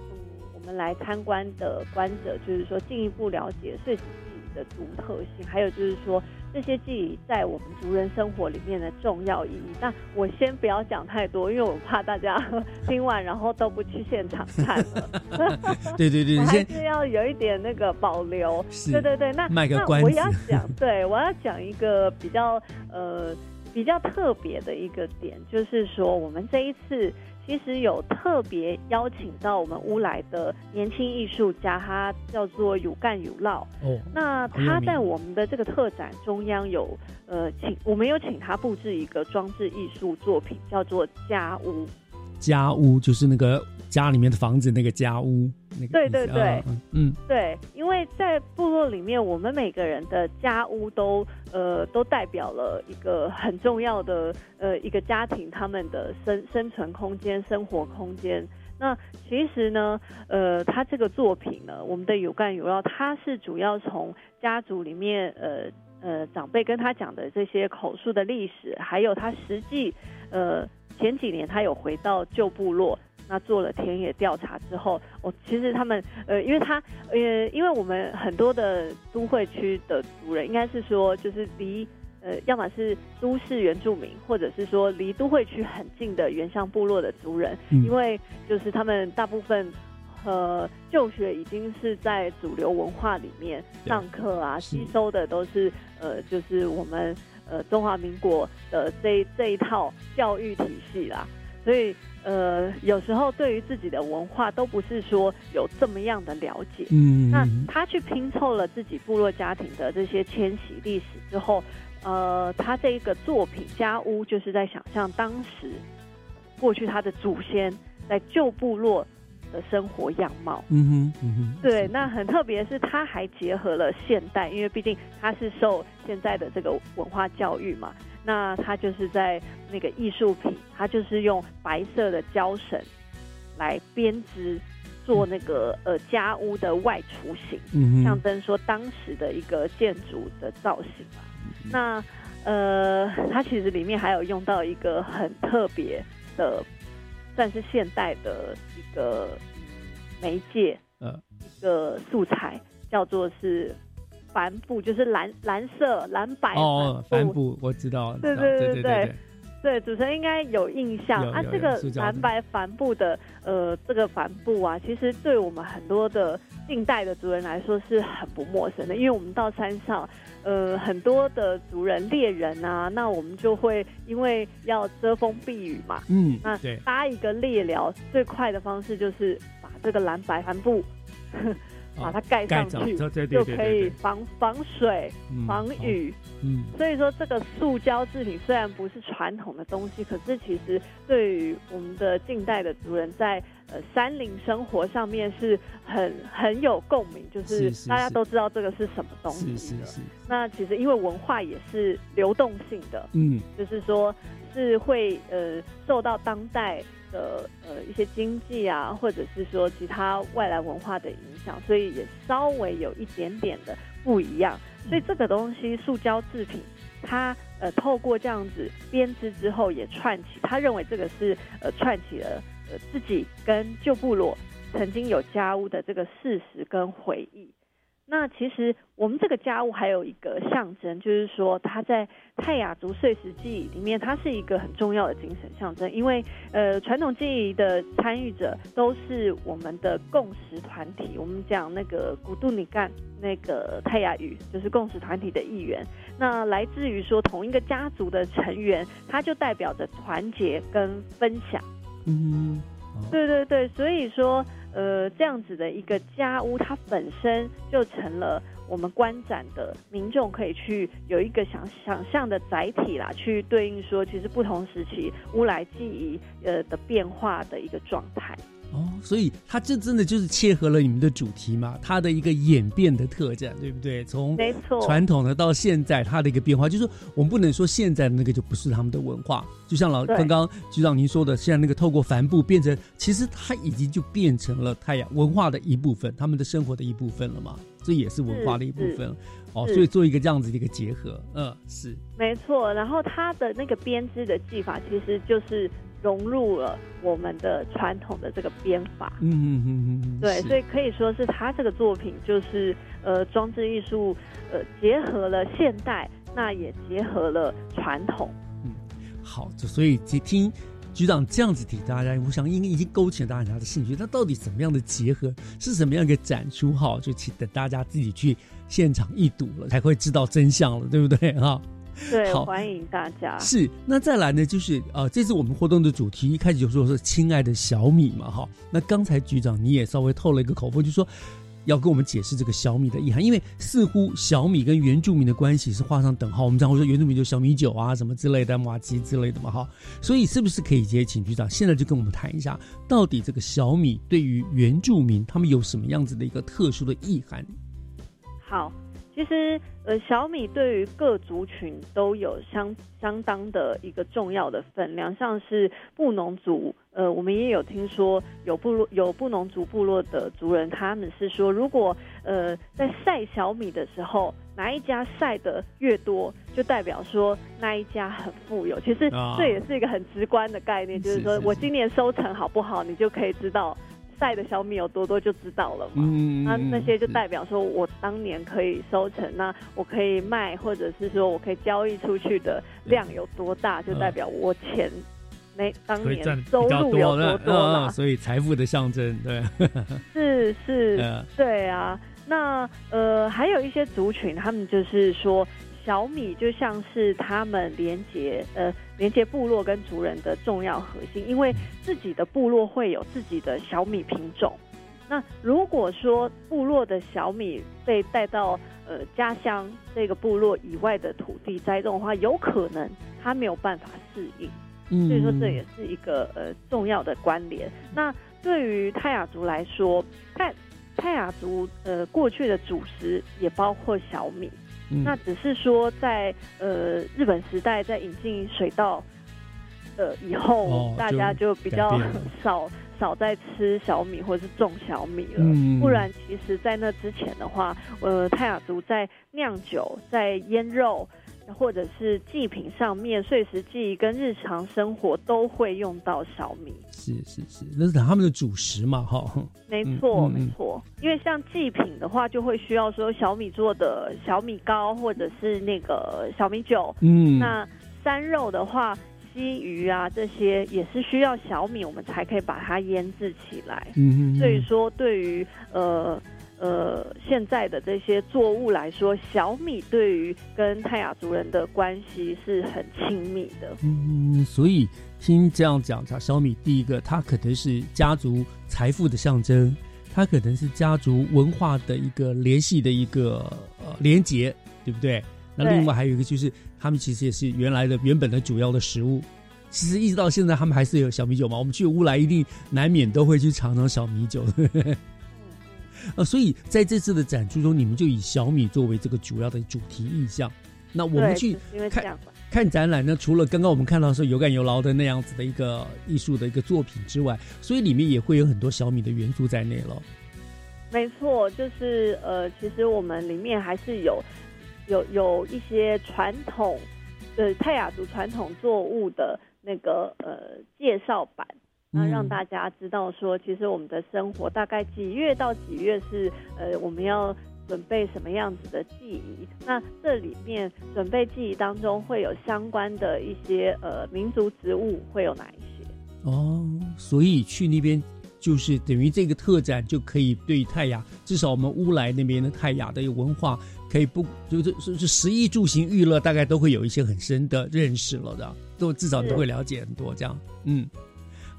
我们来参观的观者，就是说进一步了解碎石记忆的独特性，还有就是说这些记忆在我们族人生活里面的重要意义。那我先不要讲太多，因为我怕大家 听完然后都不去现场看了。对对对，我还是要有一点那个保留。对对对，那那我要讲，对我要讲一个比较呃。比较特别的一个点，就是说我们这一次其实有特别邀请到我们乌来的年轻艺术家，他叫做有干有烙。哦，那他在我们的这个特展中央有呃请，我们有请他布置一个装置艺术作品，叫做家屋。家屋就是那个。家里面的房子，那个家屋，那个对对对，嗯，对，因为在部落里面，我们每个人的家屋都呃都代表了一个很重要的呃一个家庭他们的生生存空间、生活空间。那其实呢，呃，他这个作品呢，我们的有干有料，他是主要从家族里面呃呃长辈跟他讲的这些口述的历史，还有他实际呃前几年他有回到旧部落。那做了田野调查之后，我其实他们呃，因为他呃，因为我们很多的都会区的族人，应该是说就是离呃，要么是都市原住民，或者是说离都会区很近的原乡部落的族人，因为就是他们大部分呃就学已经是在主流文化里面上课啊，吸收的都是呃，就是我们呃中华民国的这这一套教育体系啦，所以。呃，有时候对于自己的文化都不是说有这么样的了解。嗯，那他去拼凑了自己部落家庭的这些迁徙历史之后，呃，他这一个作品家屋就是在想象当时过去他的祖先在旧部落的生活样貌。嗯哼，嗯哼，对，那很特别是他还结合了现代，因为毕竟他是受现在的这个文化教育嘛。那他就是在那个艺术品，它就是用白色的胶绳来编织做那个呃家屋的外雏形，象征说当时的一个建筑的造型嘛。那呃，它其实里面还有用到一个很特别的，算是现代的一个媒介，呃，一个素材叫做是。帆布就是蓝蓝色蓝白哦，帆布我知道，对对对对对，对主持人应该有印象啊。这个蓝白帆布的呃，这个帆布啊，其实对我们很多的近代的族人来说是很不陌生的，因为我们到山上，呃，很多的族人猎人啊，那我们就会因为要遮风避雨嘛，嗯，那搭一个猎寮最快的方式就是把这个蓝白帆布。把它盖上去，就可以防防水、防雨。嗯，所以说这个塑胶制品虽然不是传统的东西，可是其实对于我们的近代的族人，在呃山林生活上面是很很有共鸣，就是大家都知道这个是什么东西的。那其实因为文化也是流动性的，嗯，就是说是会呃受到当代。的呃一些经济啊，或者是说其他外来文化的影响，所以也稍微有一点点的不一样。所以这个东西，塑胶制品，它呃透过这样子编织之后，也串起，他认为这个是呃串起了呃自己跟旧部落曾经有家屋的这个事实跟回忆。那其实我们这个家务还有一个象征，就是说它在泰雅族碎石记忆里面，它是一个很重要的精神象征。因为呃，传统记忆的参与者都是我们的共识团体。我们讲那个古杜尼干那个泰雅语，就是共识团体的一员。那来自于说同一个家族的成员，它就代表着团结跟分享。嗯，对对对，所以说。呃，这样子的一个家屋，它本身就成了我们观展的民众可以去有一个想想象的载体啦，去对应说，其实不同时期乌来记忆呃的变化的一个状态。哦，所以它这真的就是切合了你们的主题嘛？它的一个演变的特征，对不对？从没错传统的到现在，它的一个变化，就是我们不能说现在的那个就不是他们的文化。就像老刚刚局长您说的，现在那个透过帆布变成，其实它已经就变成了太阳文化的一部分，他们的生活的一部分了嘛？这也是文化的一部分哦。所以做一个这样子的一个结合，嗯，是没错。然后它的那个编织的技法，其实就是。融入了我们的传统的这个编法，嗯嗯嗯嗯，对，所以可以说是他这个作品就是呃装置艺术，呃结合了现代，那也结合了传统。嗯，好，就所以听局长这样子提大家，我想应该已经勾起了大家的兴趣。那到底怎么样的结合，是什么样一个展出？哈，就请等大家自己去现场一睹了，才会知道真相了，对不对？哈。对，欢迎大家。是，那再来呢？就是呃，这次我们活动的主题一开始就说是“亲爱的小米”嘛，哈。那刚才局长你也稍微透了一个口风，就说要跟我们解释这个小米的意涵，因为似乎小米跟原住民的关系是画上等号。我们常会说原住民就小米酒啊什么之类的，马吉之类的嘛，哈。所以是不是可以直接请局长现在就跟我们谈一下，到底这个小米对于原住民他们有什么样子的一个特殊的意涵？好。其实，呃，小米对于各族群都有相相当的一个重要的分量，像是布农族，呃，我们也有听说有部落有布农族部落的族人，他们是说，如果呃在晒小米的时候，哪一家晒的越多，就代表说那一家很富有。其实这也是一个很直观的概念，就是说我今年收成好不好，你就可以知道。晒的小米有多多就知道了嘛，嗯那那些就代表说我当年可以收成，那我可以卖，或者是说我可以交易出去的量有多大，就代表我钱那当年收入有多多嘛，所以财富的象征，对，是是，对啊，那呃还有一些族群，他们就是说。小米就像是他们连接呃连接部落跟族人的重要核心，因为自己的部落会有自己的小米品种。那如果说部落的小米被带到呃家乡这个部落以外的土地栽种的话，有可能它没有办法适应。所以说这也是一个呃重要的关联。那对于泰雅族来说，泰泰雅族呃过去的主食也包括小米。那只是说，在呃日本时代，在引进水稻呃以后，大家就比较 少少在吃小米或者是种小米了。不然，其实，在那之前的话，呃，泰雅族在酿酒、在腌肉。或者是祭品上面，碎石祭跟日常生活都会用到小米。是是是，那是他们的主食嘛，哈。没错没错，因为像祭品的话，就会需要说小米做的小米糕，或者是那个小米酒。嗯。那山肉的话，西鱼啊这些也是需要小米，我们才可以把它腌制起来。嗯嗯。所以说，对于呃。呃，现在的这些作物来说，小米对于跟泰雅族人的关系是很亲密的。嗯，所以听这样讲，小米，第一个，它可能是家族财富的象征，它可能是家族文化的一个联系的一个呃连结，对不对？那另外还有一个就是，他们其实也是原来的原本的主要的食物。其实一直到现在，他们还是有小米酒嘛。我们去乌来，一定难免都会去尝尝小米酒。呃，所以在这次的展出中，你们就以小米作为这个主要的主题意象。那我们去看看展览呢，除了刚刚我们看到是有感有劳的那样子的一个艺术的一个作品之外，所以里面也会有很多小米的元素在内了。没错，就是呃，其实我们里面还是有有有一些传统的泰雅族传统作物的那个呃介绍版。那让大家知道说，其实我们的生活大概几月到几月是呃我们要准备什么样子的记忆。那这里面准备记忆当中会有相关的一些呃民族植物会有哪一些？哦，所以去那边就是等于这个特展就可以对泰雅，至少我们乌来那边的泰雅的文化，可以不就是是是食衣住行娱乐，大概都会有一些很深的认识了的，都至少都会了解很多这样。嗯，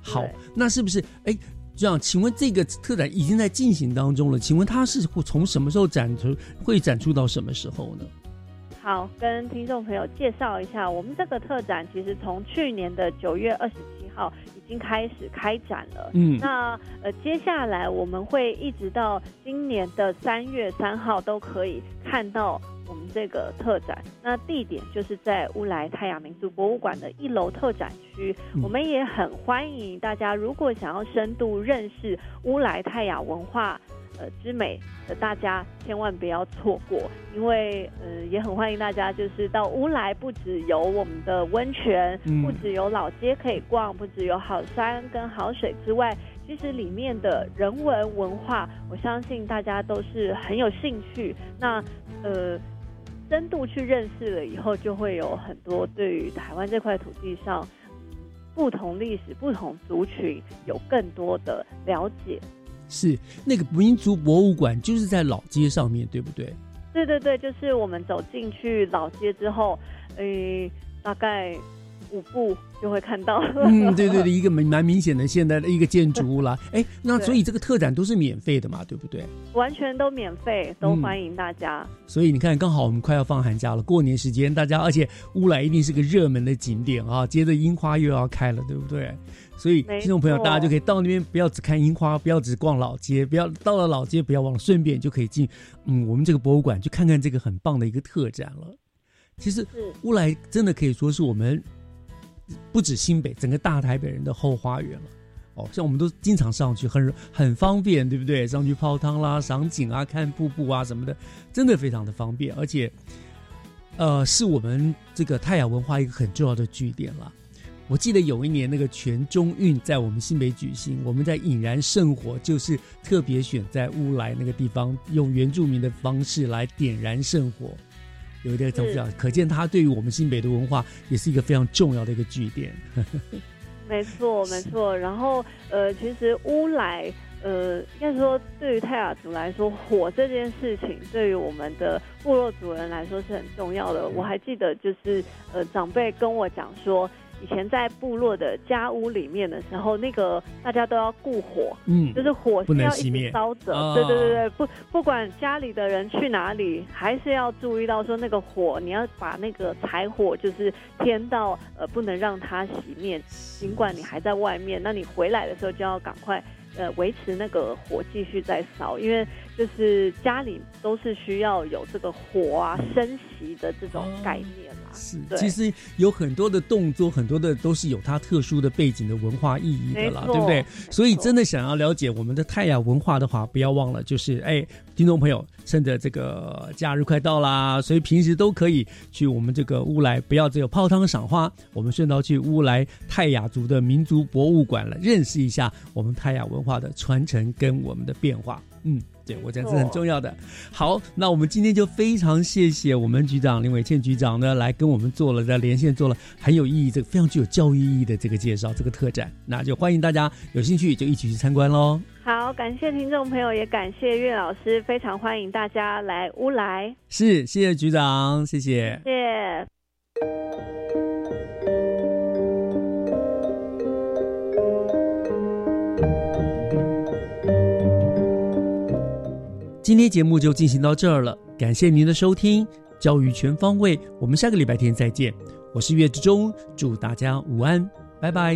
好，那是不是哎？这样，请问这个特展已经在进行当中了？请问它是从什么时候展出，会展出到什么时候呢？好，跟听众朋友介绍一下，我们这个特展其实从去年的九月二十七号已经开始开展了。嗯，那呃，接下来我们会一直到今年的三月三号都可以看到。我们这个特展，那地点就是在乌来泰雅民族博物馆的一楼特展区。我们也很欢迎大家，如果想要深度认识乌来泰雅文化呃之美的大家，千万不要错过。因为呃，也很欢迎大家，就是到乌来，不只有我们的温泉，不只有老街可以逛，不只有好山跟好水之外，其实里面的人文文化，我相信大家都是很有兴趣。那呃。深度去认识了以后，就会有很多对于台湾这块土地上不同历史、不同族群有更多的了解。是那个民族博物馆，就是在老街上面对不对？对对对，就是我们走进去老街之后，诶，大概。五步就会看到。嗯，对对对，一个蛮蛮明显的现代的一个建筑物啦。哎，那所以这个特展都是免费的嘛，对不对？完全都免费，都欢迎大家。所以你看，刚好我们快要放寒假了，过年时间，大家而且乌来一定是个热门的景点啊，接着樱花又要开了，对不对？所以听众朋友，大家就可以到那边，不要只看樱花，不要只逛老街，不要到了老街不要忘了，顺便就可以进嗯我们这个博物馆去看看这个很棒的一个特展了。其实乌来真的可以说是我们。不止新北，整个大台北人的后花园了。哦，像我们都经常上去，很很方便，对不对？上去泡汤啦、赏景啊、看瀑布啊什么的，真的非常的方便。而且，呃，是我们这个泰雅文化一个很重要的据点了。我记得有一年那个全中运在我们新北举行，我们在引燃圣火，就是特别选在乌来那个地方，用原住民的方式来点燃圣火。有一点重要，可见它对于我们新北的文化也是一个非常重要的一个据点。没错，没错。然后，呃，其实乌来，呃，应该说对于泰雅族来说，火这件事情对于我们的部落族人来说是很重要的。我还记得，就是呃，长辈跟我讲说。以前在部落的家屋里面的时候，那个大家都要顾火，嗯，就是火是要一直烧着，对对对对，不不管家里的人去哪里，还是要注意到说那个火，你要把那个柴火就是添到呃，不能让它熄灭，尽管你还在外面，那你回来的时候就要赶快呃维持那个火继续在烧，因为。就是家里都是需要有这个火啊升息的这种概念嘛。是，其实有很多的动作，很多的都是有它特殊的背景的文化意义的啦，对不对？所以真的想要了解我们的泰雅文化的话，不要忘了，就是哎，听众朋友，趁着这个假日快到啦，所以平时都可以去我们这个乌来，不要只有泡汤赏花，我们顺道去乌来泰雅族的民族博物馆了，认识一下我们泰雅文化的传承跟我们的变化。嗯。对，我讲是很重要的。好，那我们今天就非常谢谢我们局长林伟倩局长呢，来跟我们做了在连线，做了很有意义、这个非常具有教育意义的这个介绍，这个特展。那就欢迎大家有兴趣就一起去参观喽。好，感谢听众朋友，也感谢岳老师，非常欢迎大家来乌来。是，谢谢局长，谢谢。谢。今天节目就进行到这儿了，感谢您的收听，教育全方位，我们下个礼拜天再见。我是岳志忠，祝大家午安，拜拜。